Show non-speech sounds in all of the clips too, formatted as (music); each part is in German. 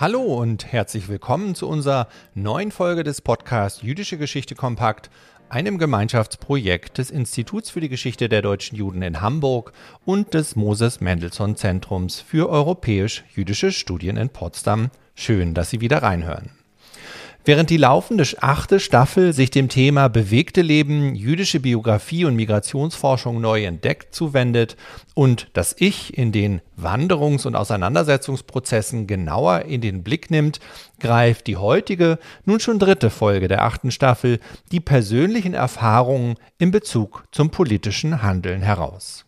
Hallo und herzlich willkommen zu unserer neuen Folge des Podcasts Jüdische Geschichte Kompakt, einem Gemeinschaftsprojekt des Instituts für die Geschichte der deutschen Juden in Hamburg und des Moses Mendelssohn Zentrums für europäisch-jüdische Studien in Potsdam. Schön, dass Sie wieder reinhören. Während die laufende achte Staffel sich dem Thema bewegte Leben, jüdische Biografie und Migrationsforschung neu entdeckt zuwendet und das Ich in den Wanderungs- und Auseinandersetzungsprozessen genauer in den Blick nimmt, greift die heutige, nun schon dritte Folge der achten Staffel die persönlichen Erfahrungen in Bezug zum politischen Handeln heraus.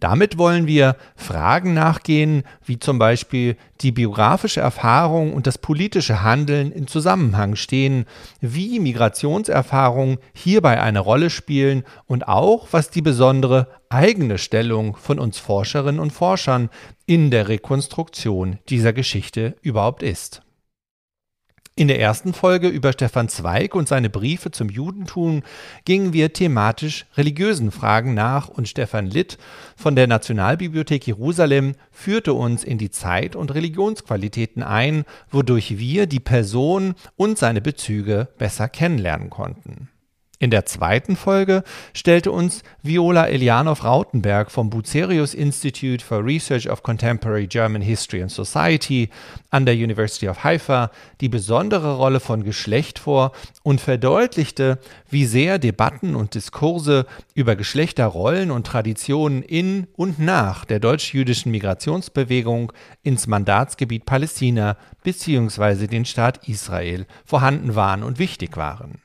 Damit wollen wir Fragen nachgehen, wie zum Beispiel die biografische Erfahrung und das politische Handeln in Zusammenhang stehen, wie Migrationserfahrungen hierbei eine Rolle spielen und auch, was die besondere eigene Stellung von uns Forscherinnen und Forschern in der Rekonstruktion dieser Geschichte überhaupt ist. In der ersten Folge über Stefan Zweig und seine Briefe zum Judentum gingen wir thematisch religiösen Fragen nach und Stefan Litt von der Nationalbibliothek Jerusalem führte uns in die Zeit- und Religionsqualitäten ein, wodurch wir die Person und seine Bezüge besser kennenlernen konnten. In der zweiten Folge stellte uns Viola Elianov-Rautenberg vom Bucerius Institute for Research of Contemporary German History and Society an der University of Haifa die besondere Rolle von Geschlecht vor und verdeutlichte, wie sehr Debatten und Diskurse über Geschlechterrollen und Traditionen in und nach der deutsch-jüdischen Migrationsbewegung ins Mandatsgebiet Palästina bzw. den Staat Israel vorhanden waren und wichtig waren.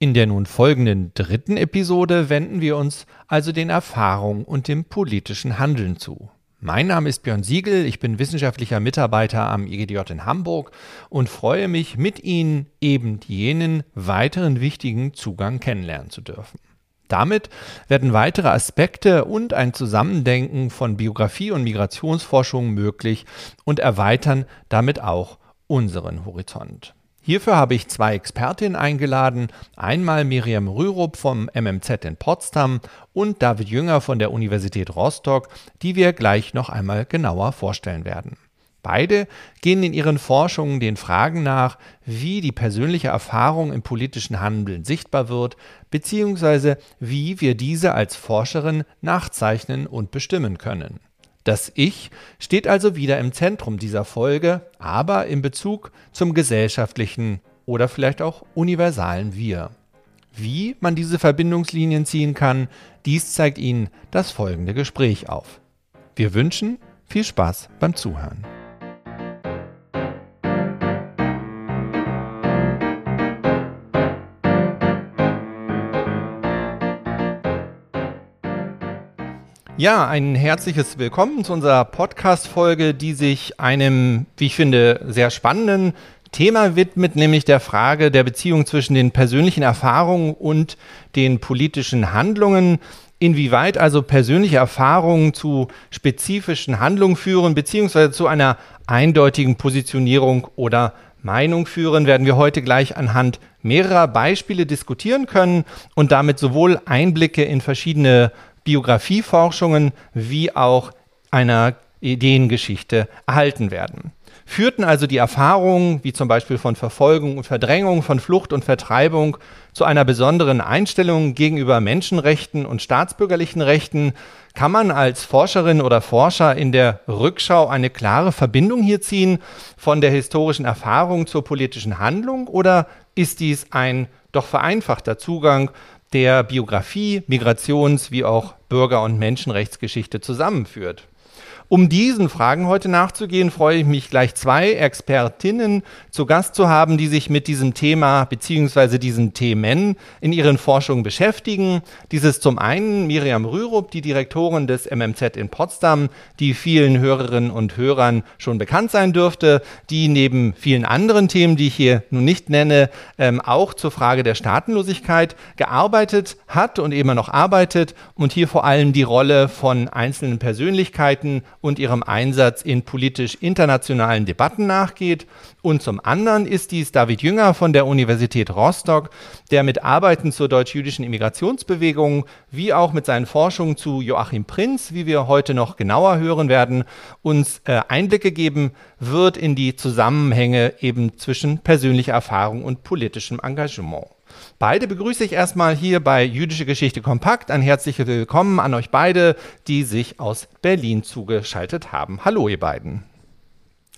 In der nun folgenden dritten Episode wenden wir uns also den Erfahrungen und dem politischen Handeln zu. Mein Name ist Björn Siegel, ich bin wissenschaftlicher Mitarbeiter am IGDJ in Hamburg und freue mich, mit Ihnen eben jenen weiteren wichtigen Zugang kennenlernen zu dürfen. Damit werden weitere Aspekte und ein Zusammendenken von Biografie und Migrationsforschung möglich und erweitern damit auch unseren Horizont. Hierfür habe ich zwei Expertinnen eingeladen, einmal Miriam Rürup vom MMZ in Potsdam und David Jünger von der Universität Rostock, die wir gleich noch einmal genauer vorstellen werden. Beide gehen in ihren Forschungen den Fragen nach, wie die persönliche Erfahrung im politischen Handeln sichtbar wird, beziehungsweise wie wir diese als Forscherin nachzeichnen und bestimmen können. Das Ich steht also wieder im Zentrum dieser Folge, aber in Bezug zum gesellschaftlichen oder vielleicht auch universalen Wir. Wie man diese Verbindungslinien ziehen kann, dies zeigt Ihnen das folgende Gespräch auf. Wir wünschen viel Spaß beim Zuhören. Ja, ein herzliches Willkommen zu unserer Podcast-Folge, die sich einem, wie ich finde, sehr spannenden Thema widmet, nämlich der Frage der Beziehung zwischen den persönlichen Erfahrungen und den politischen Handlungen. Inwieweit also persönliche Erfahrungen zu spezifischen Handlungen führen, beziehungsweise zu einer eindeutigen Positionierung oder Meinung führen, werden wir heute gleich anhand mehrerer Beispiele diskutieren können und damit sowohl Einblicke in verschiedene Biografieforschungen wie auch einer Ideengeschichte erhalten werden. Führten also die Erfahrungen, wie zum Beispiel von Verfolgung und Verdrängung, von Flucht und Vertreibung, zu einer besonderen Einstellung gegenüber Menschenrechten und staatsbürgerlichen Rechten, kann man als Forscherin oder Forscher in der Rückschau eine klare Verbindung hier ziehen von der historischen Erfahrung zur politischen Handlung oder ist dies ein doch vereinfachter Zugang, der Biografie, Migrations- wie auch Bürger- und Menschenrechtsgeschichte zusammenführt. Um diesen Fragen heute nachzugehen, freue ich mich gleich zwei Expertinnen zu Gast zu haben, die sich mit diesem Thema bzw. diesen Themen in ihren Forschungen beschäftigen. Dies ist zum einen Miriam Rürup, die Direktorin des MMZ in Potsdam, die vielen Hörerinnen und Hörern schon bekannt sein dürfte, die neben vielen anderen Themen, die ich hier nun nicht nenne, ähm, auch zur Frage der Staatenlosigkeit gearbeitet hat und immer noch arbeitet und hier vor allem die Rolle von einzelnen Persönlichkeiten und ihrem Einsatz in politisch internationalen Debatten nachgeht. Und zum anderen ist dies David Jünger von der Universität Rostock, der mit Arbeiten zur deutsch-jüdischen Immigrationsbewegung wie auch mit seinen Forschungen zu Joachim Prinz, wie wir heute noch genauer hören werden, uns äh, Einblicke geben wird in die Zusammenhänge eben zwischen persönlicher Erfahrung und politischem Engagement. Beide begrüße ich erstmal hier bei Jüdische Geschichte Kompakt. Ein herzliches Willkommen an euch beide, die sich aus Berlin zugeschaltet haben. Hallo, ihr beiden.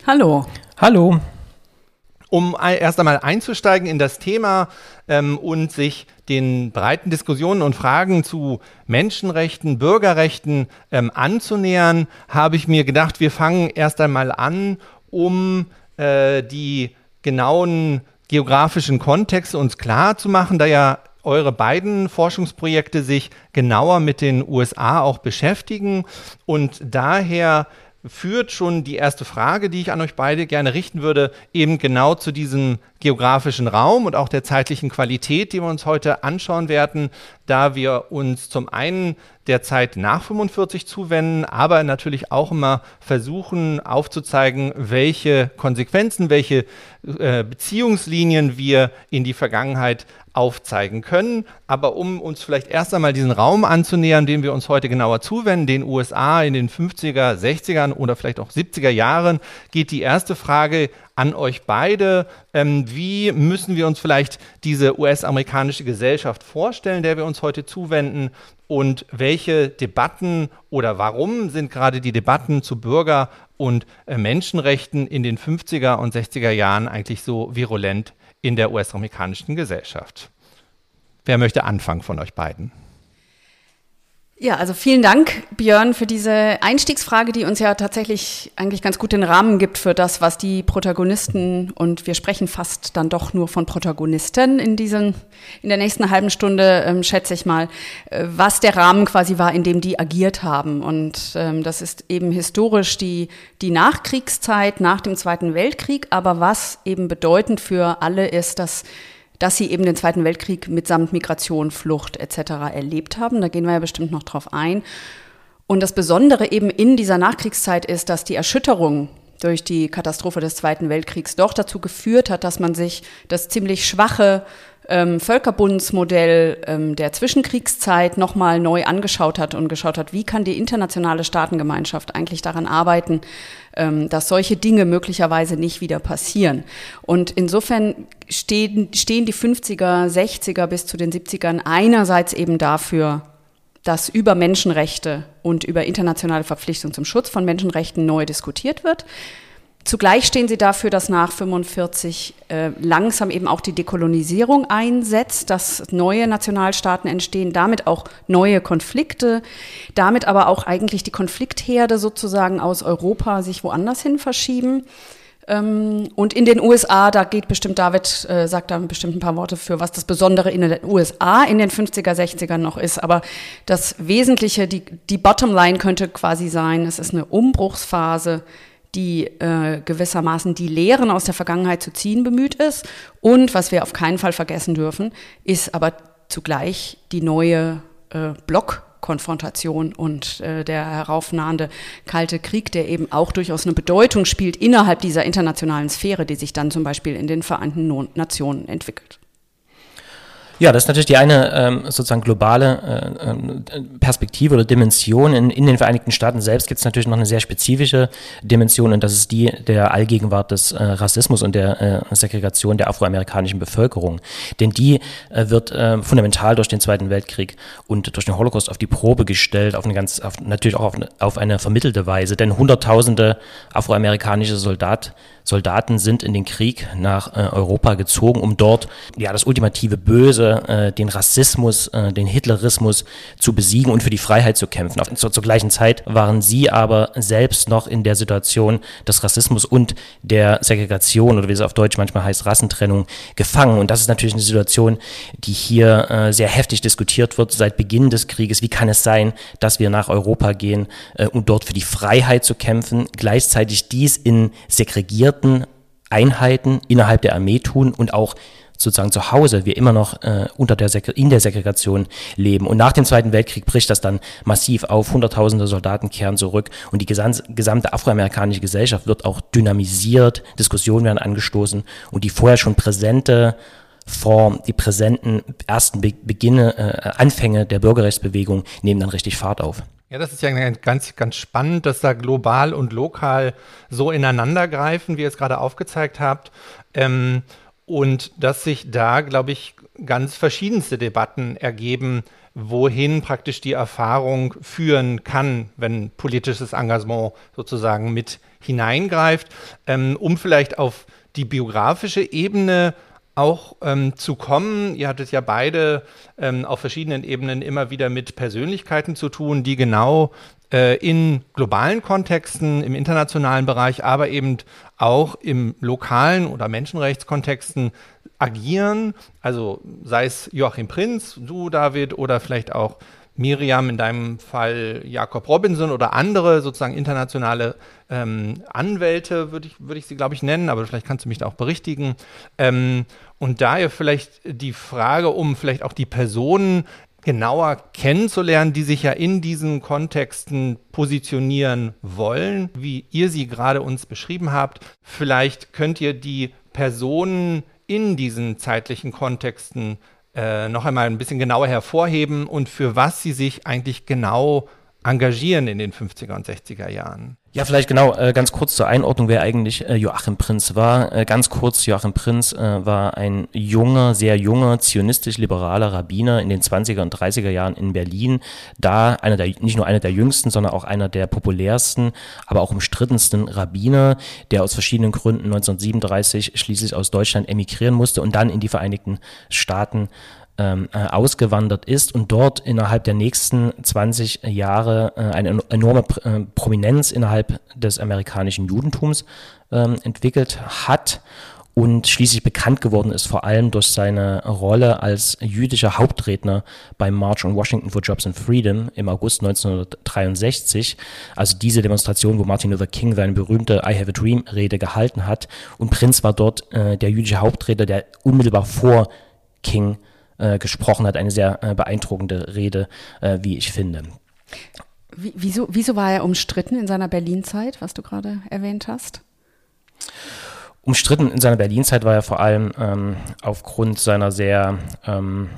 Hallo. Hallo. Um erst einmal einzusteigen in das Thema ähm, und sich den breiten Diskussionen und Fragen zu Menschenrechten, Bürgerrechten ähm, anzunähern, habe ich mir gedacht, wir fangen erst einmal an, um äh, die genauen geografischen Kontext uns klar zu machen, da ja eure beiden Forschungsprojekte sich genauer mit den USA auch beschäftigen. Und daher führt schon die erste Frage, die ich an euch beide gerne richten würde, eben genau zu diesem geografischen Raum und auch der zeitlichen Qualität, die wir uns heute anschauen werden, da wir uns zum einen der Zeit nach 45 zuwenden, aber natürlich auch immer versuchen aufzuzeigen, welche Konsequenzen, welche äh, Beziehungslinien wir in die Vergangenheit aufzeigen können. Aber um uns vielleicht erst einmal diesen Raum anzunähern, den wir uns heute genauer zuwenden, den USA in den 50er, 60ern oder vielleicht auch 70er Jahren, geht die erste Frage an euch beide. Ähm, wie müssen wir uns vielleicht diese US-amerikanische Gesellschaft vorstellen, der wir uns heute zuwenden? Und welche Debatten oder warum sind gerade die Debatten zu Bürger- und äh, Menschenrechten in den 50er und 60er Jahren eigentlich so virulent in der US-amerikanischen Gesellschaft. Wer möchte anfangen von euch beiden? Ja, also vielen Dank, Björn, für diese Einstiegsfrage, die uns ja tatsächlich eigentlich ganz gut den Rahmen gibt für das, was die Protagonisten und wir sprechen fast dann doch nur von Protagonisten in diesen, in der nächsten halben Stunde, ähm, schätze ich mal, äh, was der Rahmen quasi war, in dem die agiert haben. Und ähm, das ist eben historisch die, die Nachkriegszeit nach dem Zweiten Weltkrieg, aber was eben bedeutend für alle ist, dass dass sie eben den Zweiten Weltkrieg mitsamt Migration, Flucht etc. erlebt haben. Da gehen wir ja bestimmt noch drauf ein. Und das Besondere eben in dieser Nachkriegszeit ist, dass die Erschütterung durch die Katastrophe des Zweiten Weltkriegs doch dazu geführt hat, dass man sich das ziemlich schwache ähm, Völkerbundsmodell ähm, der Zwischenkriegszeit nochmal neu angeschaut hat und geschaut hat, wie kann die internationale Staatengemeinschaft eigentlich daran arbeiten, ähm, dass solche Dinge möglicherweise nicht wieder passieren. Und insofern stehen, stehen die 50er, 60er bis zu den 70ern einerseits eben dafür, dass über Menschenrechte und über internationale Verpflichtungen zum Schutz von Menschenrechten neu diskutiert wird. Zugleich stehen sie dafür, dass nach 45 äh, langsam eben auch die Dekolonisierung einsetzt, dass neue Nationalstaaten entstehen, damit auch neue Konflikte, damit aber auch eigentlich die Konfliktherde sozusagen aus Europa sich woanders hin verschieben. Ähm, und in den USA, da geht bestimmt David, äh, sagt da bestimmt ein paar Worte für, was das Besondere in den USA in den 50er, 60ern noch ist. Aber das Wesentliche, die, die Bottomline könnte quasi sein, es ist eine Umbruchsphase die äh, gewissermaßen die Lehren aus der Vergangenheit zu ziehen bemüht ist. Und was wir auf keinen Fall vergessen dürfen, ist aber zugleich die neue äh, Blockkonfrontation und äh, der heraufnahende Kalte Krieg, der eben auch durchaus eine Bedeutung spielt innerhalb dieser internationalen Sphäre, die sich dann zum Beispiel in den Vereinten Nationen entwickelt. Ja, das ist natürlich die eine ähm, sozusagen globale äh, ähm, Perspektive oder Dimension. In, in den Vereinigten Staaten selbst gibt es natürlich noch eine sehr spezifische Dimension und das ist die der Allgegenwart des äh, Rassismus und der äh, Segregation der afroamerikanischen Bevölkerung. Denn die äh, wird äh, fundamental durch den Zweiten Weltkrieg und durch den Holocaust auf die Probe gestellt, auf eine ganz, auf, natürlich auch auf eine, auf eine vermittelte Weise. Denn Hunderttausende afroamerikanische Soldat, Soldaten sind in den Krieg nach äh, Europa gezogen, um dort ja das ultimative Böse, äh, den Rassismus, äh, den Hitlerismus zu besiegen und für die Freiheit zu kämpfen. Auf, zur, zur, gleichen Zeit waren sie aber selbst noch in der Situation des Rassismus und der Segregation oder wie es auf Deutsch manchmal heißt Rassentrennung gefangen. Und das ist natürlich eine Situation, die hier äh, sehr heftig diskutiert wird seit Beginn des Krieges. Wie kann es sein, dass wir nach Europa gehen, äh, um dort für die Freiheit zu kämpfen, gleichzeitig dies in segregierten Einheiten innerhalb der Armee tun und auch sozusagen zu Hause wir immer noch äh, unter der in der Segregation leben. Und nach dem Zweiten Weltkrieg bricht das dann massiv auf. Hunderttausende Soldaten kehren zurück und die gesamte afroamerikanische Gesellschaft wird auch dynamisiert. Diskussionen werden angestoßen und die vorher schon präsente Form, die präsenten ersten Be Beginne, äh, Anfänge der Bürgerrechtsbewegung nehmen dann richtig Fahrt auf. Ja, das ist ja ganz, ganz spannend, dass da global und lokal so ineinander greifen, wie ihr es gerade aufgezeigt habt. Ähm, und dass sich da, glaube ich, ganz verschiedenste Debatten ergeben, wohin praktisch die Erfahrung führen kann, wenn politisches Engagement sozusagen mit hineingreift, ähm, um vielleicht auf die biografische Ebene auch ähm, zu kommen. Ihr hattet ja beide ähm, auf verschiedenen Ebenen immer wieder mit Persönlichkeiten zu tun, die genau äh, in globalen Kontexten, im internationalen Bereich, aber eben auch im lokalen oder Menschenrechtskontexten agieren. Also sei es Joachim Prinz, du David oder vielleicht auch Miriam, in deinem Fall Jakob Robinson oder andere sozusagen internationale ähm, Anwälte, würde ich, würd ich sie, glaube ich, nennen, aber vielleicht kannst du mich da auch berichtigen. Ähm, und daher vielleicht die Frage, um vielleicht auch die Personen genauer kennenzulernen, die sich ja in diesen Kontexten positionieren wollen, wie ihr sie gerade uns beschrieben habt. Vielleicht könnt ihr die Personen in diesen zeitlichen Kontexten äh, noch einmal ein bisschen genauer hervorheben und für was sie sich eigentlich genau engagieren in den 50er und 60er Jahren. Ja, vielleicht genau, äh, ganz kurz zur Einordnung, wer eigentlich äh, Joachim Prinz war. Äh, ganz kurz, Joachim Prinz äh, war ein junger, sehr junger, zionistisch-liberaler Rabbiner in den 20er und 30er Jahren in Berlin. Da einer der, nicht nur einer der jüngsten, sondern auch einer der populärsten, aber auch umstrittensten Rabbiner, der aus verschiedenen Gründen 1937 schließlich aus Deutschland emigrieren musste und dann in die Vereinigten Staaten ähm, äh, ausgewandert ist und dort innerhalb der nächsten 20 Jahre äh, eine enorme äh, Prominenz innerhalb des amerikanischen Judentums ähm, entwickelt hat und schließlich bekannt geworden ist, vor allem durch seine Rolle als jüdischer Hauptredner beim March on Washington for Jobs and Freedom im August 1963. Also diese Demonstration, wo Martin Luther King seine berühmte I Have a Dream Rede gehalten hat. Und Prinz war dort äh, der jüdische Hauptredner, der unmittelbar vor King äh, gesprochen hat. Eine sehr äh, beeindruckende Rede, äh, wie ich finde. Wie, wieso, wieso war er umstritten in seiner Berlin-Zeit, was du gerade erwähnt hast? Umstritten in seiner Berlin-Zeit war er vor allem ähm, aufgrund seiner sehr ähm,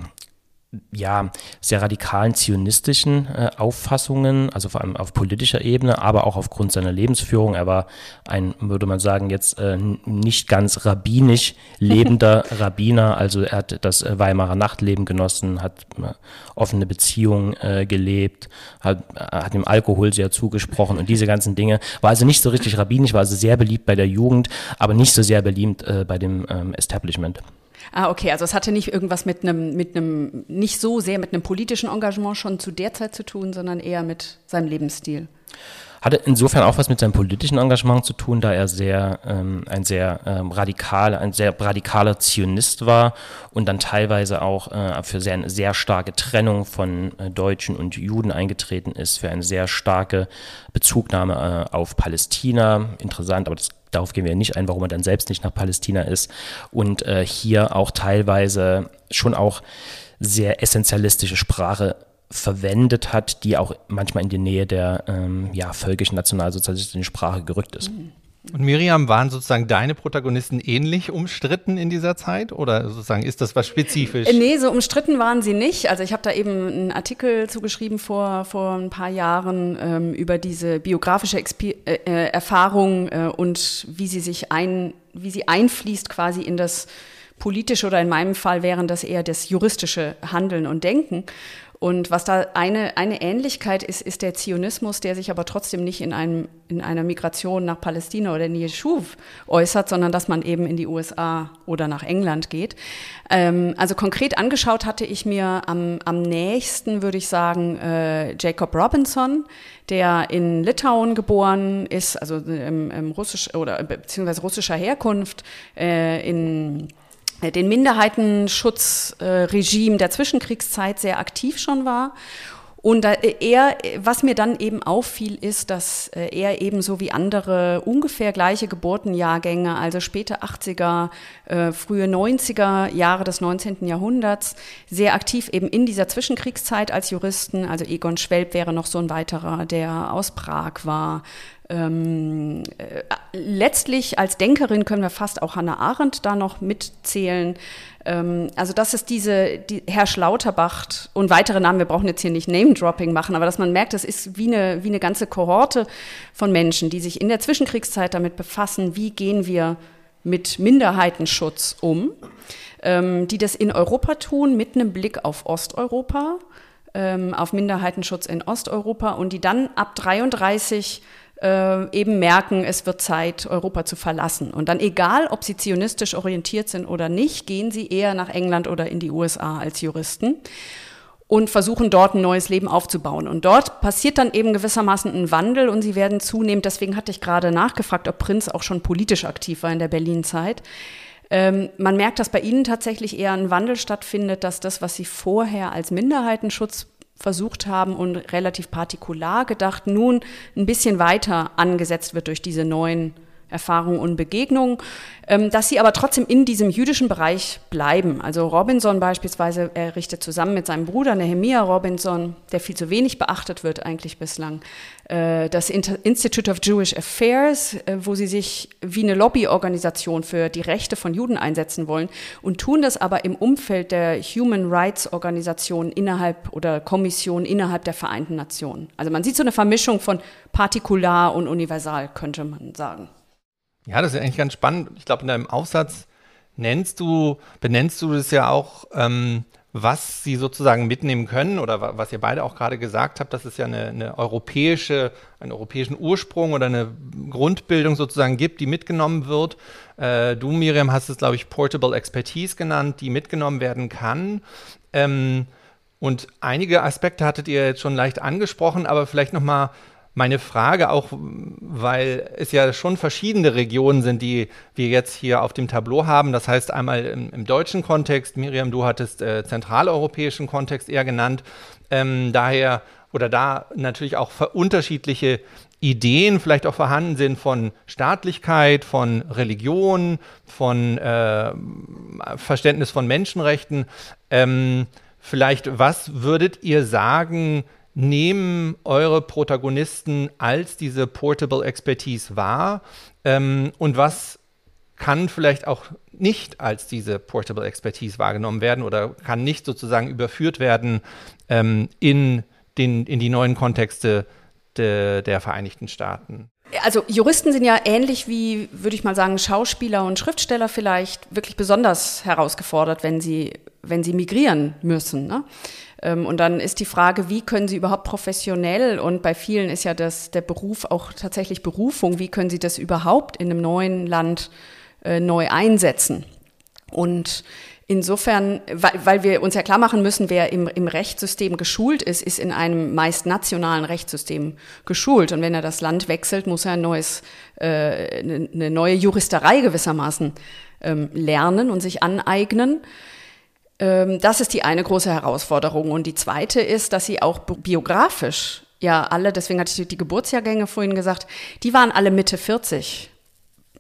ja, sehr radikalen zionistischen äh, Auffassungen, also vor allem auf politischer Ebene, aber auch aufgrund seiner Lebensführung. Er war ein, würde man sagen, jetzt äh, nicht ganz rabbinisch (laughs) lebender Rabbiner, also er hat das äh, Weimarer Nachtleben genossen, hat äh, offene Beziehungen äh, gelebt, hat, hat dem Alkohol sehr zugesprochen und diese ganzen Dinge. War also nicht so richtig rabbinisch, war also sehr beliebt bei der Jugend, aber nicht so sehr beliebt äh, bei dem ähm, Establishment. Ah, okay, also es hatte nicht irgendwas mit einem, mit einem, nicht so sehr mit einem politischen Engagement schon zu der Zeit zu tun, sondern eher mit seinem Lebensstil. Hatte insofern auch was mit seinem politischen Engagement zu tun, da er sehr ähm, ein sehr ähm, radikal, ein sehr radikaler Zionist war und dann teilweise auch äh, für sehr, eine sehr starke Trennung von äh, Deutschen und Juden eingetreten ist, für eine sehr starke Bezugnahme äh, auf Palästina. Interessant, aber das Darauf gehen wir nicht ein, warum er dann selbst nicht nach Palästina ist. Und äh, hier auch teilweise schon auch sehr essentialistische Sprache verwendet hat, die auch manchmal in die Nähe der ähm, ja, völkisch-nationalsozialistischen Sprache gerückt ist. Und Miriam, waren sozusagen deine Protagonisten ähnlich umstritten in dieser Zeit oder sozusagen ist das was spezifisch? Äh, nee, so umstritten waren sie nicht. Also ich habe da eben einen Artikel zugeschrieben vor, vor ein paar Jahren ähm, über diese biografische Exper äh, äh, Erfahrung äh, und wie sie sich ein, wie sie einfließt quasi in das politische oder in meinem Fall wären das eher das juristische Handeln und Denken. Und was da eine, eine Ähnlichkeit ist, ist der Zionismus, der sich aber trotzdem nicht in, einem, in einer Migration nach Palästina oder in Yeshuv äußert, sondern dass man eben in die USA oder nach England geht. Ähm, also konkret angeschaut hatte ich mir am, am nächsten, würde ich sagen, äh, Jacob Robinson, der in Litauen geboren ist, also im, im russisch oder beziehungsweise russischer Herkunft, äh, in den Minderheitenschutzregime der Zwischenkriegszeit sehr aktiv schon war Und er, was mir dann eben auffiel, ist, dass äh, er ebenso wie andere ungefähr gleiche Geburtenjahrgänge, also späte 80er, äh, frühe 90er Jahre des 19. Jahrhunderts, sehr aktiv eben in dieser Zwischenkriegszeit als Juristen. Also Egon Schwelb wäre noch so ein weiterer, der aus Prag war. Letztlich als Denkerin können wir fast auch Hannah Arendt da noch mitzählen. Ähm, also das ist diese, die Herr Schlauterbach und weitere Namen, wir brauchen jetzt hier nicht Name-Dropping machen, aber dass man merkt, das ist wie eine, wie eine ganze Kohorte von Menschen, die sich in der Zwischenkriegszeit damit befassen, wie gehen wir mit Minderheitenschutz um, ähm, die das in Europa tun, mit einem Blick auf Osteuropa, ähm, auf Minderheitenschutz in Osteuropa und die dann ab 33 äh, eben merken, es wird Zeit, Europa zu verlassen. Und dann egal, ob sie zionistisch orientiert sind oder nicht, gehen sie eher nach England oder in die USA als Juristen und versuchen dort ein neues Leben aufzubauen. Und dort passiert dann eben gewissermaßen ein Wandel und sie werden zunehmend, deswegen hatte ich gerade nachgefragt, ob Prinz auch schon politisch aktiv war in der Berlin-Zeit. Ähm, man merkt, dass bei ihnen tatsächlich eher ein Wandel stattfindet, dass das, was sie vorher als Minderheitenschutz versucht haben und relativ partikular gedacht, nun ein bisschen weiter angesetzt wird durch diese neuen Erfahrungen und Begegnungen, ähm, dass sie aber trotzdem in diesem jüdischen Bereich bleiben. Also Robinson beispielsweise errichtet zusammen mit seinem Bruder Nehemiah Robinson, der viel zu wenig beachtet wird eigentlich bislang, das Institute of Jewish Affairs, äh, wo sie sich wie eine Lobbyorganisation für die Rechte von Juden einsetzen wollen und tun das aber im Umfeld der Human Rights Organisation innerhalb oder Kommission innerhalb der Vereinten Nationen. Also man sieht so eine Vermischung von partikular und universal, könnte man sagen. Ja, das ist eigentlich ganz spannend. Ich glaube, in deinem Aufsatz nennst du, benennst du das ja auch, ähm, was sie sozusagen mitnehmen können oder was ihr beide auch gerade gesagt habt, dass es ja eine, eine, europäische, einen europäischen Ursprung oder eine Grundbildung sozusagen gibt, die mitgenommen wird. Äh, du, Miriam, hast es, glaube ich, Portable Expertise genannt, die mitgenommen werden kann. Ähm, und einige Aspekte hattet ihr jetzt schon leicht angesprochen, aber vielleicht nochmal meine Frage auch, weil es ja schon verschiedene Regionen sind, die wir jetzt hier auf dem Tableau haben. Das heißt einmal im, im deutschen Kontext, Miriam, du hattest äh, zentraleuropäischen Kontext eher genannt. Ähm, daher oder da natürlich auch unterschiedliche Ideen vielleicht auch vorhanden sind von Staatlichkeit, von Religion, von äh, Verständnis von Menschenrechten. Ähm, vielleicht, was würdet ihr sagen, nehmen eure Protagonisten als diese Portable Expertise wahr ähm, und was kann vielleicht auch nicht als diese Portable Expertise wahrgenommen werden oder kann nicht sozusagen überführt werden ähm, in, den, in die neuen Kontexte de, der Vereinigten Staaten. Also Juristen sind ja ähnlich wie, würde ich mal sagen, Schauspieler und Schriftsteller vielleicht wirklich besonders herausgefordert, wenn sie, wenn sie migrieren müssen. Ne? Ähm, und dann ist die Frage, wie können Sie überhaupt professionell, und bei vielen ist ja das, der Beruf auch tatsächlich Berufung, wie können Sie das überhaupt in einem neuen Land äh, neu einsetzen? Und Insofern, weil, weil wir uns ja klar machen müssen, wer im, im Rechtssystem geschult ist, ist in einem meist nationalen Rechtssystem geschult. Und wenn er das Land wechselt, muss er ein neues, äh, eine neue Juristerei gewissermaßen ähm, lernen und sich aneignen. Ähm, das ist die eine große Herausforderung. Und die zweite ist, dass sie auch biografisch ja alle, deswegen hatte ich die Geburtsjahrgänge vorhin gesagt, die waren alle Mitte 40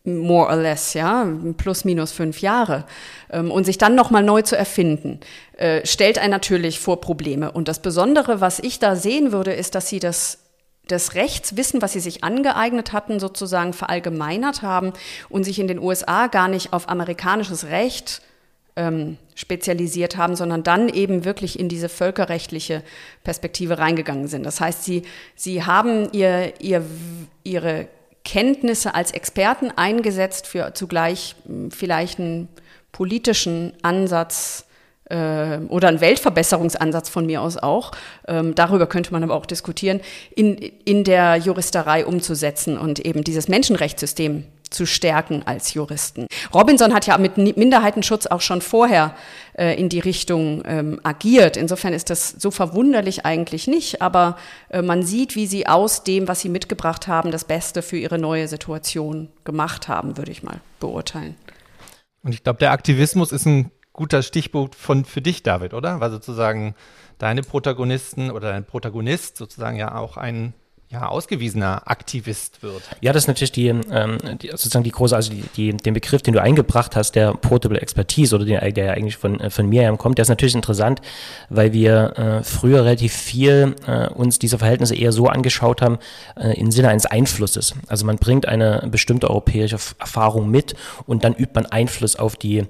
more or less, ja, plus minus fünf Jahre. Ähm, und sich dann nochmal neu zu erfinden, äh, stellt einen natürlich vor Probleme. Und das Besondere, was ich da sehen würde, ist, dass sie das das Rechtswissen, was sie sich angeeignet hatten, sozusagen verallgemeinert haben und sich in den USA gar nicht auf amerikanisches Recht ähm, spezialisiert haben, sondern dann eben wirklich in diese völkerrechtliche Perspektive reingegangen sind. Das heißt, sie, sie haben ihr, ihr, ihre Kenntnisse als Experten eingesetzt für zugleich hm, vielleicht einen politischen Ansatz äh, oder einen Weltverbesserungsansatz von mir aus auch, ähm, darüber könnte man aber auch diskutieren, in, in der Juristerei umzusetzen und eben dieses Menschenrechtssystem zu stärken als Juristen. Robinson hat ja mit Minderheitenschutz auch schon vorher äh, in die Richtung ähm, agiert. Insofern ist das so verwunderlich eigentlich nicht, aber äh, man sieht, wie sie aus dem, was sie mitgebracht haben, das Beste für ihre neue Situation gemacht haben, würde ich mal beurteilen. Und ich glaube, der Aktivismus ist ein guter Stichpunkt von, für dich, David, oder? Weil sozusagen deine Protagonisten oder dein Protagonist sozusagen ja auch ein ja, ausgewiesener Aktivist wird. Ja, das ist natürlich die, ähm, die sozusagen die große, also die, die, den Begriff, den du eingebracht hast, der Portable Expertise oder den, der ja eigentlich von, äh, von mir kommt, der ist natürlich interessant, weil wir äh, früher relativ viel äh, uns diese Verhältnisse eher so angeschaut haben, äh, im Sinne eines Einflusses. Also man bringt eine bestimmte europäische Erfahrung mit und dann übt man Einfluss auf die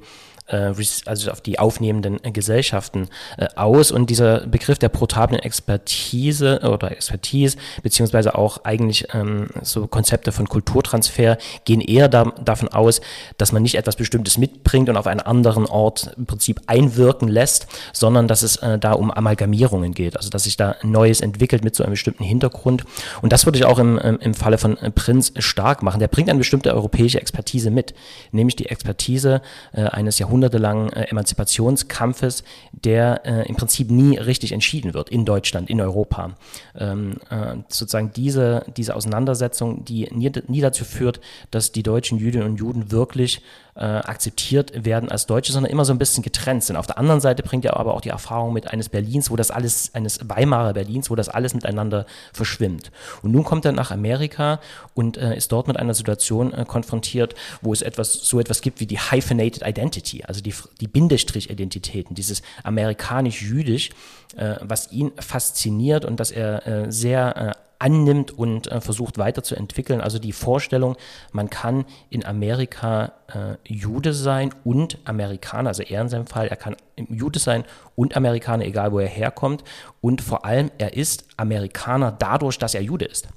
also auf die aufnehmenden Gesellschaften äh, aus. Und dieser Begriff der portablen Expertise oder Expertise, beziehungsweise auch eigentlich ähm, so Konzepte von Kulturtransfer, gehen eher da, davon aus, dass man nicht etwas Bestimmtes mitbringt und auf einen anderen Ort im Prinzip einwirken lässt, sondern dass es äh, da um Amalgamierungen geht, also dass sich da Neues entwickelt mit so einem bestimmten Hintergrund. Und das würde ich auch im, im Falle von Prinz stark machen. Der bringt eine bestimmte europäische Expertise mit, nämlich die Expertise äh, eines Jahrhunderts jahrhundertelangen äh, Emanzipationskampfes, der äh, im Prinzip nie richtig entschieden wird in Deutschland, in Europa. Ähm, äh, sozusagen diese, diese Auseinandersetzung, die nie, nie dazu führt, dass die deutschen Jüdinnen und Juden wirklich äh, akzeptiert werden als Deutsche, sondern immer so ein bisschen getrennt sind. Auf der anderen Seite bringt er aber auch die Erfahrung mit eines Berlins, wo das alles, eines Weimarer Berlins, wo das alles miteinander verschwimmt. Und nun kommt er nach Amerika und äh, ist dort mit einer Situation äh, konfrontiert, wo es etwas, so etwas gibt wie die Hyphenated Identity, also die, die Bindestrich-Identitäten, dieses amerikanisch-jüdisch, äh, was ihn fasziniert und dass er äh, sehr äh, annimmt und äh, versucht weiterzuentwickeln. Also die Vorstellung, man kann in Amerika äh, Jude sein und Amerikaner, also er in seinem Fall, er kann Jude sein und Amerikaner, egal wo er herkommt. Und vor allem, er ist Amerikaner dadurch, dass er Jude ist.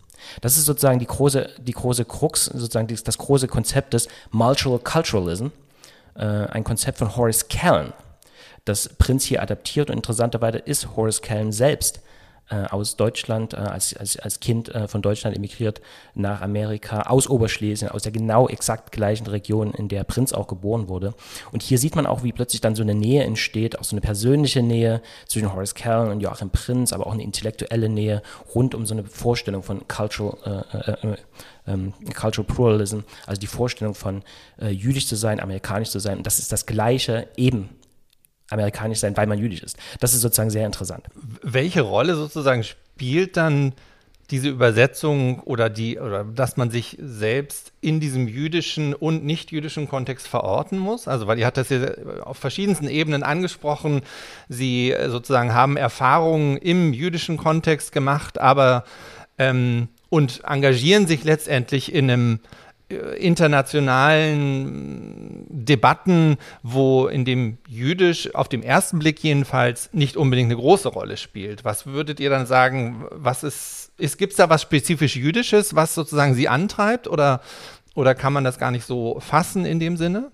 Das ist sozusagen die große, die große Krux, sozusagen das, das große Konzept des Multiculturalism, äh, ein Konzept von Horace Callan, das Prinz hier adaptiert und interessanterweise ist Horace Callan selbst äh, aus Deutschland, äh, als, als, als Kind äh, von Deutschland emigriert nach Amerika, aus Oberschlesien, aus der genau exakt gleichen Region, in der Prinz auch geboren wurde. Und hier sieht man auch, wie plötzlich dann so eine Nähe entsteht, auch so eine persönliche Nähe zwischen Horace Callan und Joachim Prinz, aber auch eine intellektuelle Nähe rund um so eine Vorstellung von Cultural, äh, äh, äh ähm, Cultural Pluralism, also die Vorstellung von jüdisch zu sein, amerikanisch zu sein. Und das ist das Gleiche eben amerikanisch sein, weil man jüdisch ist. Das ist sozusagen sehr interessant. Welche Rolle sozusagen spielt dann diese Übersetzung oder die oder dass man sich selbst in diesem jüdischen und nicht jüdischen Kontext verorten muss? Also weil ihr hat das ja auf verschiedensten Ebenen angesprochen. Sie äh, sozusagen haben Erfahrungen im jüdischen Kontext gemacht, aber ähm, und engagieren sich letztendlich in einem internationalen Debatten, wo in dem Jüdisch auf dem ersten Blick jedenfalls nicht unbedingt eine große Rolle spielt. Was würdet ihr dann sagen, was ist, ist gibt es da was spezifisch Jüdisches, was sozusagen sie antreibt oder, oder kann man das gar nicht so fassen in dem Sinne?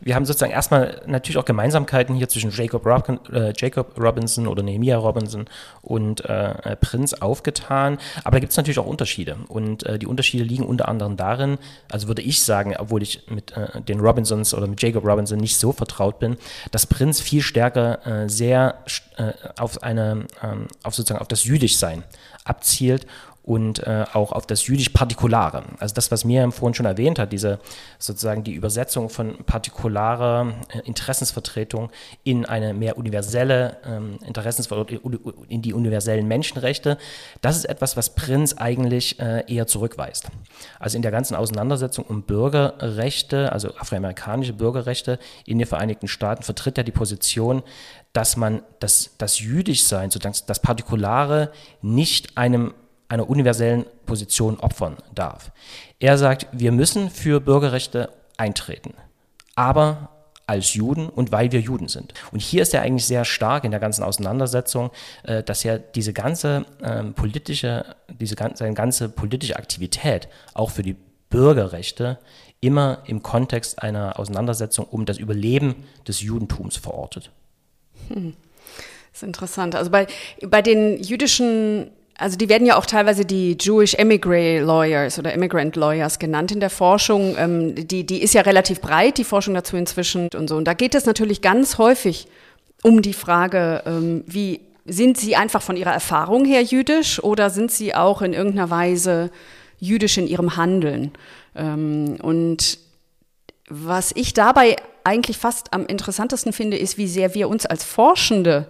Wir haben sozusagen erstmal natürlich auch Gemeinsamkeiten hier zwischen Jacob, Robin, äh, Jacob Robinson oder Nehemiah Robinson und äh, Prinz aufgetan. Aber da gibt es natürlich auch Unterschiede. Und äh, die Unterschiede liegen unter anderem darin, also würde ich sagen, obwohl ich mit äh, den Robinsons oder mit Jacob Robinson nicht so vertraut bin, dass Prinz viel stärker äh, sehr äh, auf eine, ähm, auf sozusagen auf das Jüdischsein abzielt und äh, auch auf das jüdisch-partikulare. Also das, was mir vorhin schon erwähnt hat, diese sozusagen die Übersetzung von partikularer äh, Interessensvertretung in eine mehr universelle ähm, Interessensvertretung, in die universellen Menschenrechte, das ist etwas, was Prinz eigentlich äh, eher zurückweist. Also in der ganzen Auseinandersetzung um Bürgerrechte, also afroamerikanische Bürgerrechte in den Vereinigten Staaten, vertritt er die Position, dass man das, das Jüdischsein, sozusagen das Partikulare, nicht einem einer universellen Position opfern darf. Er sagt, wir müssen für Bürgerrechte eintreten, aber als Juden und weil wir Juden sind. Und hier ist er eigentlich sehr stark in der ganzen Auseinandersetzung, äh, dass er diese ganze ähm, politische, diese seine ganze politische Aktivität auch für die Bürgerrechte immer im Kontext einer Auseinandersetzung um das Überleben des Judentums verortet. Hm. Das ist interessant. Also bei, bei den jüdischen also die werden ja auch teilweise die Jewish Emigre Lawyers oder Immigrant Lawyers genannt in der Forschung. Ähm, die, die ist ja relativ breit, die Forschung dazu inzwischen und so. Und da geht es natürlich ganz häufig um die Frage, ähm, wie sind sie einfach von ihrer Erfahrung her jüdisch oder sind sie auch in irgendeiner Weise jüdisch in ihrem Handeln? Ähm, und was ich dabei eigentlich fast am interessantesten finde, ist, wie sehr wir uns als Forschende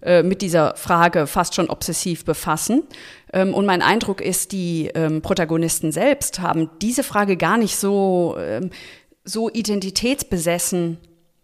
äh, mit dieser Frage fast schon obsessiv befassen. Ähm, und mein Eindruck ist, die ähm, Protagonisten selbst haben diese Frage gar nicht so, ähm, so identitätsbesessen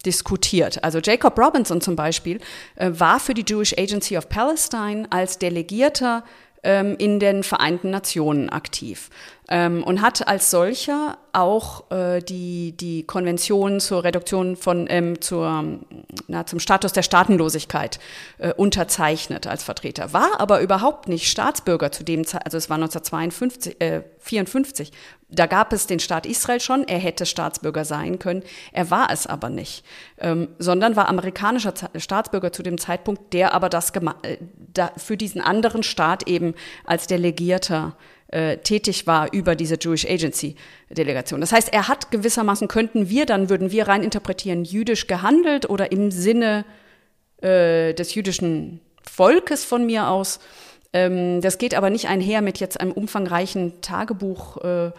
diskutiert. Also Jacob Robinson zum Beispiel äh, war für die Jewish Agency of Palestine als Delegierter ähm, in den Vereinten Nationen aktiv ähm, und hat als solcher auch äh, die, die Konvention zur Reduktion von ähm, zur, na, zum Status der Staatenlosigkeit äh, unterzeichnet als Vertreter, war aber überhaupt nicht Staatsbürger zu dem Zeit, also es war 1952, äh, 54. Da gab es den Staat Israel schon, er hätte Staatsbürger sein können, er war es aber nicht, ähm, sondern war amerikanischer Staatsbürger zu dem Zeitpunkt, der aber das äh, da, für diesen anderen Staat eben als Delegierter äh, tätig war über diese Jewish Agency Delegation. Das heißt, er hat gewissermaßen, könnten wir, dann würden wir rein interpretieren, jüdisch gehandelt oder im Sinne äh, des jüdischen Volkes von mir aus. Ähm, das geht aber nicht einher mit jetzt einem umfangreichen Tagebuch. Äh,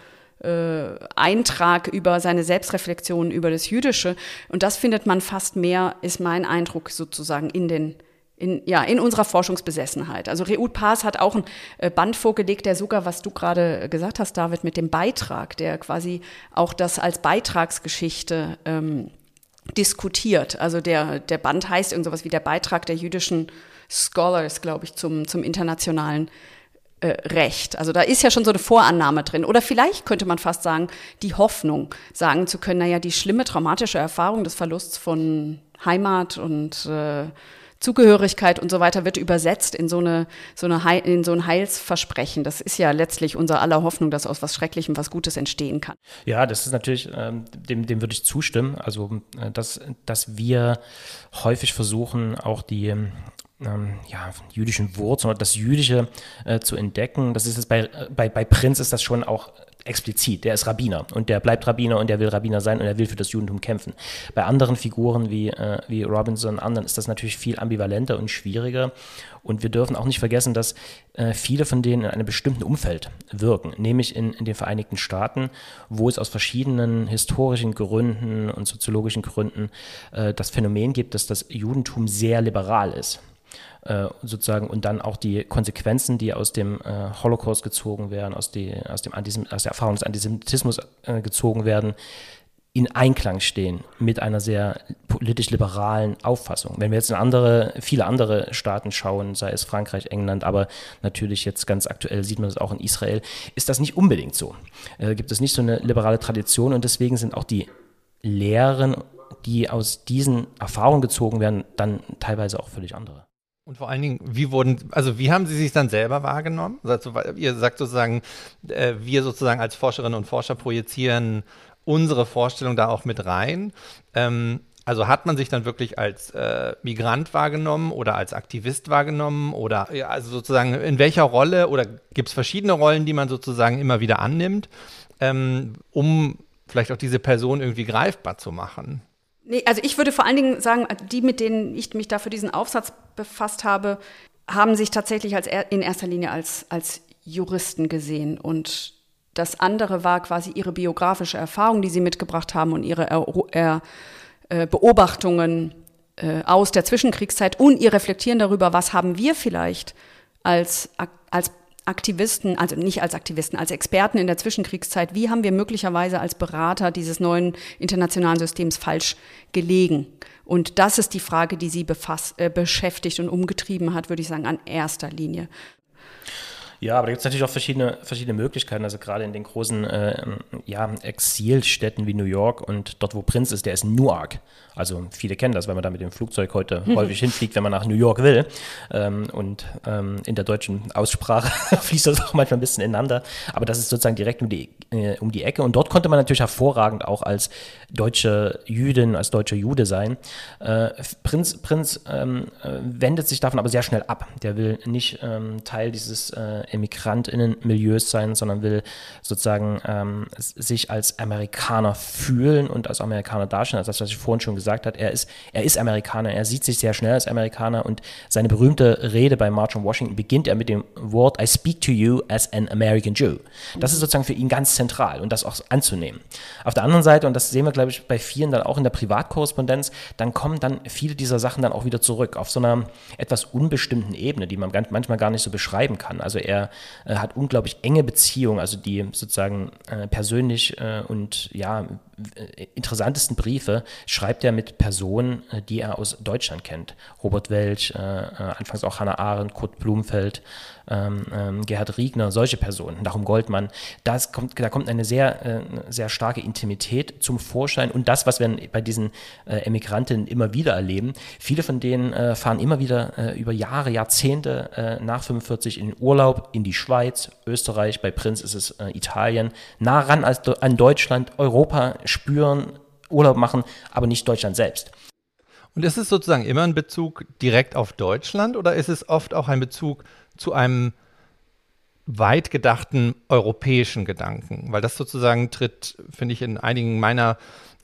äh, Eintrag über seine Selbstreflexion über das Jüdische. Und das findet man fast mehr, ist mein Eindruck sozusagen in den in, ja, in unserer Forschungsbesessenheit. Also Reut Paas hat auch ein äh, Band vorgelegt, der sogar, was du gerade gesagt hast, David, mit dem Beitrag, der quasi auch das als Beitragsgeschichte ähm, diskutiert. Also der, der Band heißt irgendwas wie der Beitrag der jüdischen Scholars, glaube ich, zum, zum internationalen äh, Recht. Also da ist ja schon so eine Vorannahme drin. Oder vielleicht könnte man fast sagen, die Hoffnung, sagen zu können, naja, die schlimme traumatische Erfahrung des Verlusts von Heimat und äh, Zugehörigkeit und so weiter wird übersetzt in so, eine, so, eine in so ein Heilsversprechen. Das ist ja letztlich unser aller Hoffnung, dass aus was Schrecklichem was Gutes entstehen kann. Ja, das ist natürlich, ähm, dem, dem würde ich zustimmen. Also, äh, dass, dass wir häufig versuchen, auch die ähm, ja, jüdischen Wurzeln oder das Jüdische äh, zu entdecken. Das ist es bei, bei, bei Prinz ist das schon auch explizit. Der ist Rabbiner und der bleibt Rabbiner und der will Rabbiner sein und er will für das Judentum kämpfen. Bei anderen Figuren wie, äh, wie Robinson und anderen ist das natürlich viel ambivalenter und schwieriger. Und wir dürfen auch nicht vergessen, dass äh, viele von denen in einem bestimmten Umfeld wirken, nämlich in, in den Vereinigten Staaten, wo es aus verschiedenen historischen Gründen und soziologischen Gründen äh, das Phänomen gibt, dass das Judentum sehr liberal ist äh, sozusagen und dann auch die Konsequenzen, die aus dem äh, Holocaust gezogen werden, aus, die, aus, dem aus der Erfahrung des Antisemitismus äh, gezogen werden, in Einklang stehen mit einer sehr politisch liberalen Auffassung. Wenn wir jetzt in andere, viele andere Staaten schauen, sei es Frankreich, England, aber natürlich jetzt ganz aktuell sieht man das auch in Israel, ist das nicht unbedingt so. Äh, gibt es nicht so eine liberale Tradition und deswegen sind auch die Lehren, die aus diesen Erfahrungen gezogen werden, dann teilweise auch völlig andere. Und vor allen Dingen, wie wurden, also wie haben Sie sich dann selber wahrgenommen? Also, ihr sagt sozusagen, äh, wir sozusagen als Forscherinnen und Forscher projizieren unsere Vorstellung da auch mit rein. Ähm, also hat man sich dann wirklich als äh, Migrant wahrgenommen oder als Aktivist wahrgenommen oder ja, also sozusagen in welcher Rolle oder gibt es verschiedene Rollen, die man sozusagen immer wieder annimmt, ähm, um vielleicht auch diese Person irgendwie greifbar zu machen? Nee, also ich würde vor allen Dingen sagen, die, mit denen ich mich da für diesen Aufsatz befasst habe, haben sich tatsächlich als in erster Linie als, als Juristen gesehen. Und das andere war quasi ihre biografische Erfahrung, die sie mitgebracht haben und ihre er, er, äh, Beobachtungen äh, aus der Zwischenkriegszeit und ihr Reflektieren darüber, was haben wir vielleicht als, als Aktivisten, also nicht als Aktivisten, als Experten in der Zwischenkriegszeit, wie haben wir möglicherweise als Berater dieses neuen internationalen Systems falsch gelegen? Und das ist die Frage, die sie befasst, äh, beschäftigt und umgetrieben hat, würde ich sagen, an erster Linie. Ja, aber da gibt es natürlich auch verschiedene, verschiedene Möglichkeiten. Also gerade in den großen äh, ja, Exilstädten wie New York und dort, wo Prinz ist, der ist Newark. Also viele kennen das, weil man da mit dem Flugzeug heute mhm. (laughs) häufig hinfliegt, wenn man nach New York will. Ähm, und ähm, in der deutschen Aussprache (laughs) fließt das auch manchmal ein bisschen ineinander. Aber das ist sozusagen direkt um die, äh, um die Ecke. Und dort konnte man natürlich hervorragend auch als deutsche Jüdin, als deutscher Jude sein. Äh, Prinz, Prinz ähm, äh, wendet sich davon aber sehr schnell ab. Der will nicht ähm, Teil dieses äh, Emigrantinnenmilieus sein, sondern will sozusagen ähm, sich als Amerikaner fühlen und als Amerikaner darstellen. Also das, was ich vorhin schon gesagt habe, er ist, er ist Amerikaner, er sieht sich sehr schnell als Amerikaner und seine berühmte Rede bei March on Washington beginnt er mit dem Wort I speak to you as an American Jew. Das ist sozusagen für ihn ganz zentral und das auch anzunehmen. Auf der anderen Seite, und das sehen wir, glaube ich, bei vielen dann auch in der Privatkorrespondenz, dann kommen dann viele dieser Sachen dann auch wieder zurück auf so einer etwas unbestimmten Ebene, die man manchmal gar nicht so beschreiben kann. Also er äh, hat unglaublich enge Beziehungen, also die sozusagen äh, persönlich äh, und ja interessantesten Briefe schreibt er mit Personen, äh, die er aus Deutschland kennt. Robert Welch, äh, anfangs auch Hannah Arendt, Kurt Blumfeld, ähm, ähm, Gerhard Riegner, solche Personen, Nachum Goldmann. Das kommt, da kommt eine sehr, äh, sehr starke Intimität zum Vorschein und das, was wir bei diesen äh, Emigranten immer wieder erleben. Viele von denen äh, fahren immer wieder über Jahre, Jahrzehnte nach 45 in den Urlaub in die Schweiz, Österreich, bei Prinz ist es Italien, nah ran als, an Deutschland, Europa, spüren, Urlaub machen, aber nicht Deutschland selbst. Und ist es sozusagen immer ein Bezug direkt auf Deutschland oder ist es oft auch ein Bezug zu einem weit gedachten europäischen Gedanken? Weil das sozusagen tritt, finde ich, in einigen meiner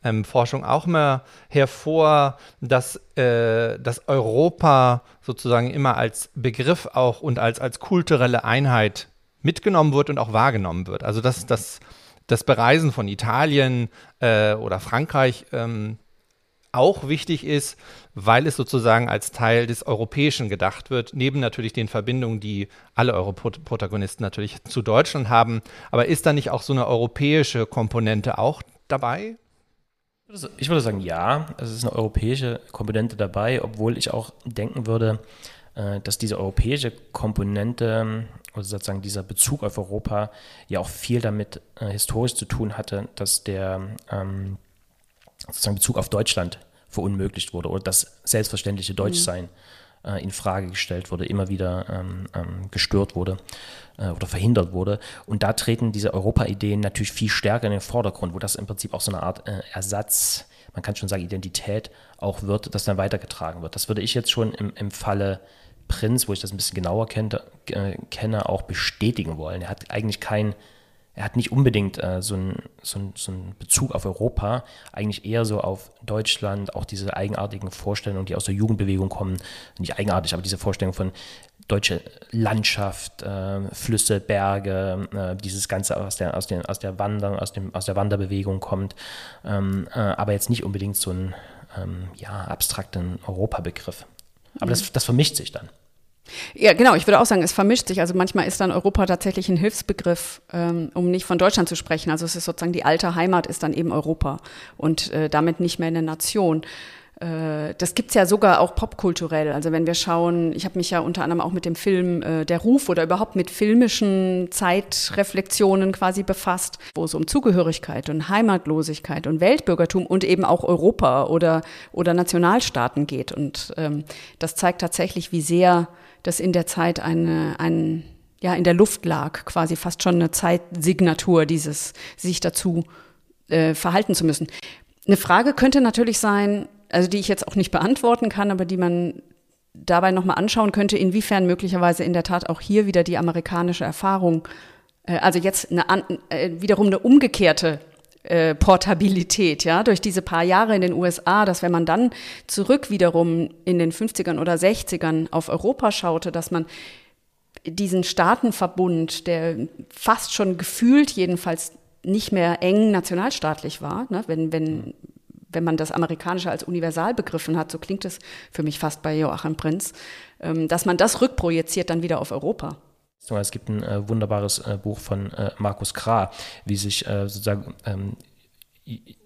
ähm, Forschung auch immer hervor, dass äh, das Europa sozusagen immer als Begriff auch und als, als kulturelle Einheit mitgenommen wird und auch wahrgenommen wird. Also dass das das Bereisen von Italien äh, oder Frankreich ähm, auch wichtig ist, weil es sozusagen als Teil des Europäischen gedacht wird, neben natürlich den Verbindungen, die alle Euro-Protagonisten natürlich zu Deutschland haben. Aber ist da nicht auch so eine europäische Komponente auch dabei? Ich würde sagen, ja, es ist eine europäische Komponente dabei, obwohl ich auch denken würde, äh, dass diese europäische Komponente also sozusagen dieser Bezug auf Europa ja auch viel damit äh, historisch zu tun hatte, dass der ähm, sozusagen Bezug auf Deutschland verunmöglicht wurde oder das selbstverständliche Deutschsein mhm. äh, in Frage gestellt wurde, immer wieder ähm, ähm, gestört wurde äh, oder verhindert wurde. Und da treten diese Europa-Ideen natürlich viel stärker in den Vordergrund, wo das im Prinzip auch so eine Art äh, Ersatz, man kann schon sagen Identität auch wird, das dann weitergetragen wird. Das würde ich jetzt schon im, im Falle Prinz, wo ich das ein bisschen genauer kenne, äh, kenne auch bestätigen wollen. Er hat eigentlich kein, er hat nicht unbedingt äh, so, einen so so ein Bezug auf Europa, eigentlich eher so auf Deutschland, auch diese eigenartigen Vorstellungen, die aus der Jugendbewegung kommen, nicht eigenartig, aber diese Vorstellung von deutsche Landschaft, äh, Flüsse, Berge, äh, dieses Ganze aus der, aus, den, aus der Wandern, aus, dem, aus der Wanderbewegung kommt, ähm, äh, aber jetzt nicht unbedingt so einen ähm, ja, abstrakten Europabegriff. Aber das, das vermischt sich dann. Ja, genau. Ich würde auch sagen, es vermischt sich. Also manchmal ist dann Europa tatsächlich ein Hilfsbegriff, ähm, um nicht von Deutschland zu sprechen. Also es ist sozusagen die alte Heimat ist dann eben Europa und äh, damit nicht mehr eine Nation. Äh, das gibt's ja sogar auch popkulturell. Also wenn wir schauen, ich habe mich ja unter anderem auch mit dem Film äh, Der Ruf oder überhaupt mit filmischen Zeitreflexionen quasi befasst, wo es um Zugehörigkeit und Heimatlosigkeit und Weltbürgertum und eben auch Europa oder, oder Nationalstaaten geht. Und ähm, das zeigt tatsächlich, wie sehr das in der Zeit eine, ein, ja, in der Luft lag, quasi fast schon eine Zeitsignatur, dieses sich dazu äh, verhalten zu müssen. Eine Frage könnte natürlich sein, also die ich jetzt auch nicht beantworten kann, aber die man dabei nochmal anschauen könnte, inwiefern möglicherweise in der Tat auch hier wieder die amerikanische Erfahrung, äh, also jetzt eine, äh, wiederum eine umgekehrte äh, Portabilität, ja, durch diese paar Jahre in den USA, dass wenn man dann zurück wiederum in den 50ern oder 60ern auf Europa schaute, dass man diesen Staatenverbund, der fast schon gefühlt jedenfalls nicht mehr eng nationalstaatlich war, ne, wenn, wenn, wenn man das Amerikanische als universal begriffen hat, so klingt es für mich fast bei Joachim Prinz, ähm, dass man das rückprojiziert dann wieder auf Europa. Es gibt ein äh, wunderbares äh, Buch von äh, Markus Krah, wie sich äh, sozusagen ähm,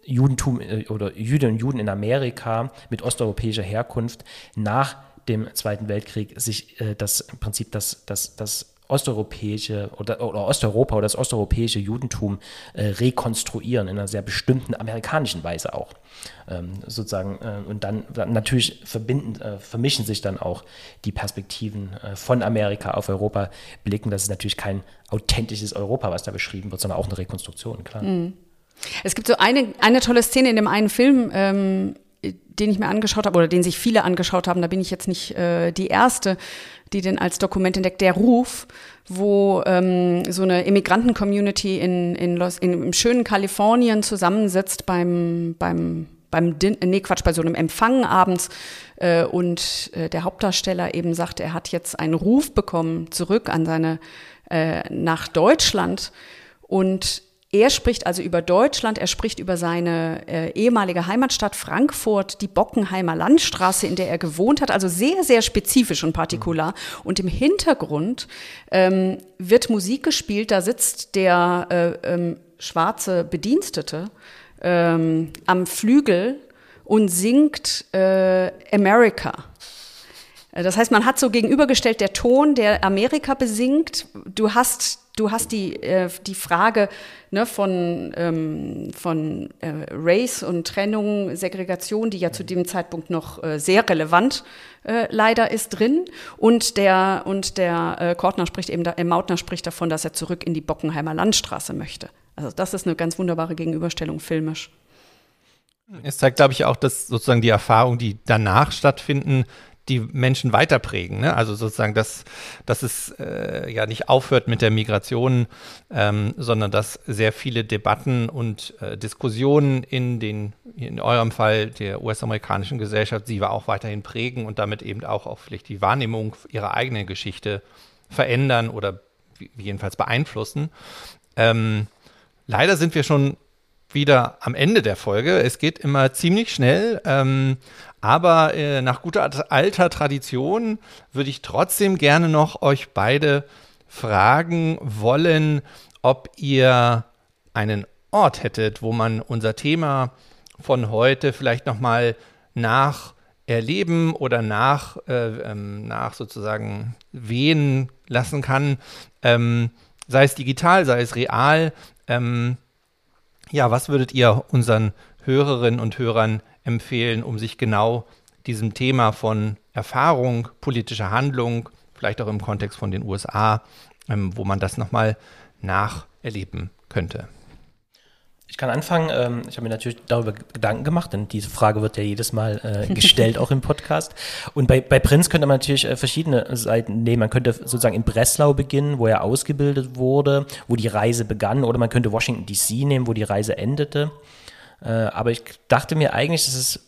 Judentum äh, oder Jüdinnen und Juden in Amerika mit osteuropäischer Herkunft nach dem Zweiten Weltkrieg sich äh, das Prinzip das, das, das osteuropäische oder, oder, Osteuropa oder das osteuropäische Judentum äh, rekonstruieren in einer sehr bestimmten amerikanischen Weise auch. Ähm, sozusagen, äh, und dann, dann natürlich verbinden, äh, vermischen sich dann auch die Perspektiven äh, von Amerika auf Europa blicken. Das ist natürlich kein authentisches Europa, was da beschrieben wird, sondern auch eine Rekonstruktion, klar. Mhm. Es gibt so eine, eine tolle Szene in dem einen Film, ähm, den ich mir angeschaut habe oder den sich viele angeschaut haben, da bin ich jetzt nicht äh, die Erste, die den als Dokument entdeckt, der Ruf, wo ähm, so eine Immigranten-Community in, in Los, in, im schönen Kalifornien zusammensitzt beim, beim, beim Din nee, Quatsch, bei so einem Empfang abends äh, und äh, der Hauptdarsteller eben sagt, er hat jetzt einen Ruf bekommen zurück an seine, äh, nach Deutschland. Und er spricht also über Deutschland, er spricht über seine äh, ehemalige Heimatstadt Frankfurt, die Bockenheimer Landstraße, in der er gewohnt hat, also sehr, sehr spezifisch und partikular. Und im Hintergrund ähm, wird Musik gespielt, da sitzt der äh, ähm, schwarze Bedienstete ähm, am Flügel und singt äh, America. Das heißt, man hat so gegenübergestellt der Ton, der Amerika besingt. Du hast du hast die, äh, die Frage ne, von, ähm, von äh, Race und Trennung, Segregation, die ja zu dem Zeitpunkt noch äh, sehr relevant äh, leider ist drin. Und der, und der äh, Kortner spricht eben, da, äh, Mautner spricht davon, dass er zurück in die Bockenheimer Landstraße möchte. Also das ist eine ganz wunderbare Gegenüberstellung filmisch. Es zeigt, glaube ich, auch, dass sozusagen die Erfahrungen, die danach stattfinden, die Menschen weiterprägen. Ne? Also sozusagen, dass, dass es äh, ja nicht aufhört mit der Migration, ähm, sondern dass sehr viele Debatten und äh, Diskussionen in den, in eurem Fall der US-amerikanischen Gesellschaft sie auch weiterhin prägen und damit eben auch, auch vielleicht die Wahrnehmung ihrer eigenen Geschichte verändern oder jedenfalls beeinflussen. Ähm, leider sind wir schon wieder am Ende der Folge. Es geht immer ziemlich schnell, ähm, aber äh, nach guter alter Tradition würde ich trotzdem gerne noch euch beide fragen wollen, ob ihr einen Ort hättet, wo man unser Thema von heute vielleicht noch mal nach erleben oder nach, äh, ähm, nach sozusagen wehen lassen kann, ähm, sei es digital, sei es real. Ähm, ja, was würdet ihr unseren Hörerinnen und Hörern empfehlen, um sich genau diesem Thema von Erfahrung, politischer Handlung, vielleicht auch im Kontext von den USA, ähm, wo man das nochmal nacherleben könnte? Ich kann anfangen. Ähm, ich habe mir natürlich darüber Gedanken gemacht, denn diese Frage wird ja jedes Mal äh, gestellt, (laughs) auch im Podcast. Und bei, bei Prinz könnte man natürlich äh, verschiedene Seiten nehmen. Man könnte sozusagen in Breslau beginnen, wo er ausgebildet wurde, wo die Reise begann, oder man könnte Washington DC nehmen, wo die Reise endete. Äh, aber ich dachte mir eigentlich, dass es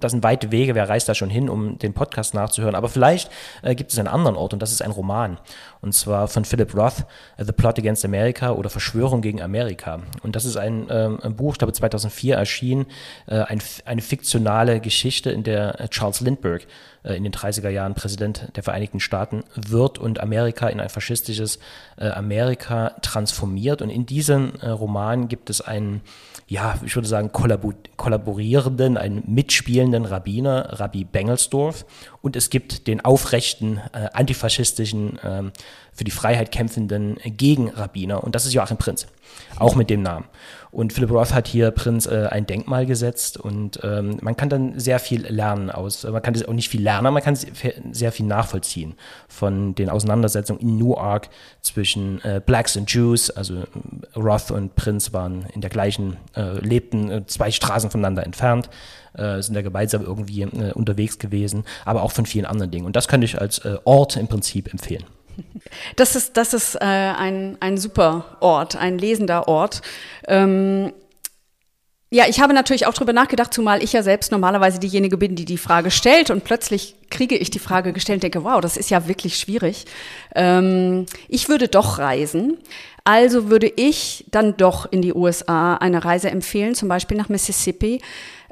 das sind weite Wege, wer reist da schon hin, um den Podcast nachzuhören. Aber vielleicht äh, gibt es einen anderen Ort und das ist ein Roman. Und zwar von Philip Roth, äh, The Plot Against America oder Verschwörung gegen Amerika. Und das ist ein, ähm, ein Buch, ich glaube 2004 erschien, äh, ein, eine fiktionale Geschichte, in der äh, Charles Lindbergh in den 30er Jahren Präsident der Vereinigten Staaten wird und Amerika in ein faschistisches äh, Amerika transformiert. Und in diesem Roman gibt es einen ja, ich würde sagen, kollaborierenden, einen mitspielenden Rabbiner, Rabbi Bengelsdorf. Und es gibt den aufrechten, äh, antifaschistischen, äh, für die Freiheit kämpfenden Gegenrabbiner. Und das ist Joachim Prinz, auch mit dem Namen. Und Philip Roth hat hier Prinz äh, ein Denkmal gesetzt und ähm, man kann dann sehr viel lernen aus, man kann auch nicht viel lernen, man kann sehr viel nachvollziehen von den Auseinandersetzungen in Newark zwischen äh, Blacks und Jews, also äh, Roth und Prinz waren in der gleichen, äh, lebten äh, zwei Straßen voneinander entfernt, äh, sind da gemeinsam irgendwie unterwegs gewesen, aber auch von vielen anderen Dingen. Und das könnte ich als Ort im Prinzip empfehlen. (laughs) Das ist, das ist äh, ein, ein super Ort, ein lesender Ort. Ähm, ja, ich habe natürlich auch darüber nachgedacht, zumal ich ja selbst normalerweise diejenige bin, die die Frage stellt und plötzlich kriege ich die Frage gestellt und denke, wow, das ist ja wirklich schwierig. Ähm, ich würde doch reisen. Also würde ich dann doch in die USA eine Reise empfehlen, zum Beispiel nach Mississippi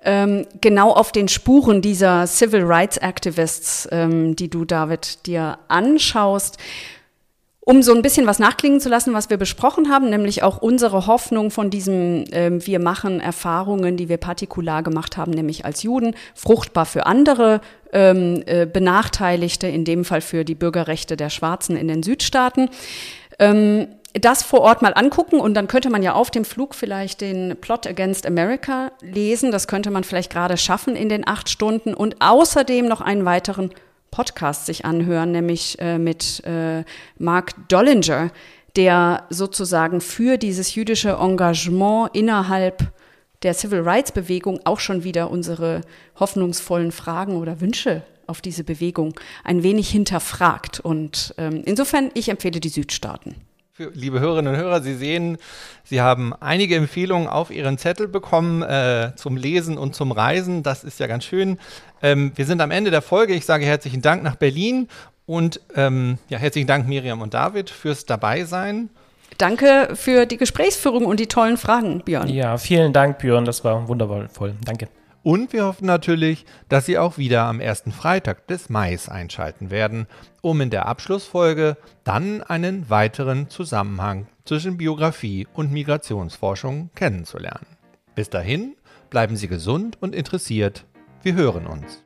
ähm, genau auf den Spuren dieser Civil Rights Activists, ähm, die du, David, dir anschaust, um so ein bisschen was nachklingen zu lassen, was wir besprochen haben, nämlich auch unsere Hoffnung von diesem, ähm, wir machen Erfahrungen, die wir partikular gemacht haben, nämlich als Juden, fruchtbar für andere ähm, äh, Benachteiligte, in dem Fall für die Bürgerrechte der Schwarzen in den Südstaaten. Ähm, das vor Ort mal angucken und dann könnte man ja auf dem Flug vielleicht den Plot Against America lesen. Das könnte man vielleicht gerade schaffen in den acht Stunden und außerdem noch einen weiteren Podcast sich anhören, nämlich äh, mit äh, Mark Dollinger, der sozusagen für dieses jüdische Engagement innerhalb der Civil Rights Bewegung auch schon wieder unsere hoffnungsvollen Fragen oder Wünsche auf diese Bewegung ein wenig hinterfragt. Und ähm, insofern, ich empfehle die Südstaaten. Für, liebe Hörerinnen und Hörer, Sie sehen, Sie haben einige Empfehlungen auf Ihren Zettel bekommen äh, zum Lesen und zum Reisen. Das ist ja ganz schön. Ähm, wir sind am Ende der Folge. Ich sage herzlichen Dank nach Berlin und ähm, ja, herzlichen Dank Miriam und David fürs Dabeisein. Danke für die Gesprächsführung und die tollen Fragen, Björn. Ja, vielen Dank, Björn. Das war wundervoll. Danke. Und wir hoffen natürlich, dass Sie auch wieder am ersten Freitag des Mai einschalten werden, um in der Abschlussfolge dann einen weiteren Zusammenhang zwischen Biografie und Migrationsforschung kennenzulernen. Bis dahin, bleiben Sie gesund und interessiert. Wir hören uns.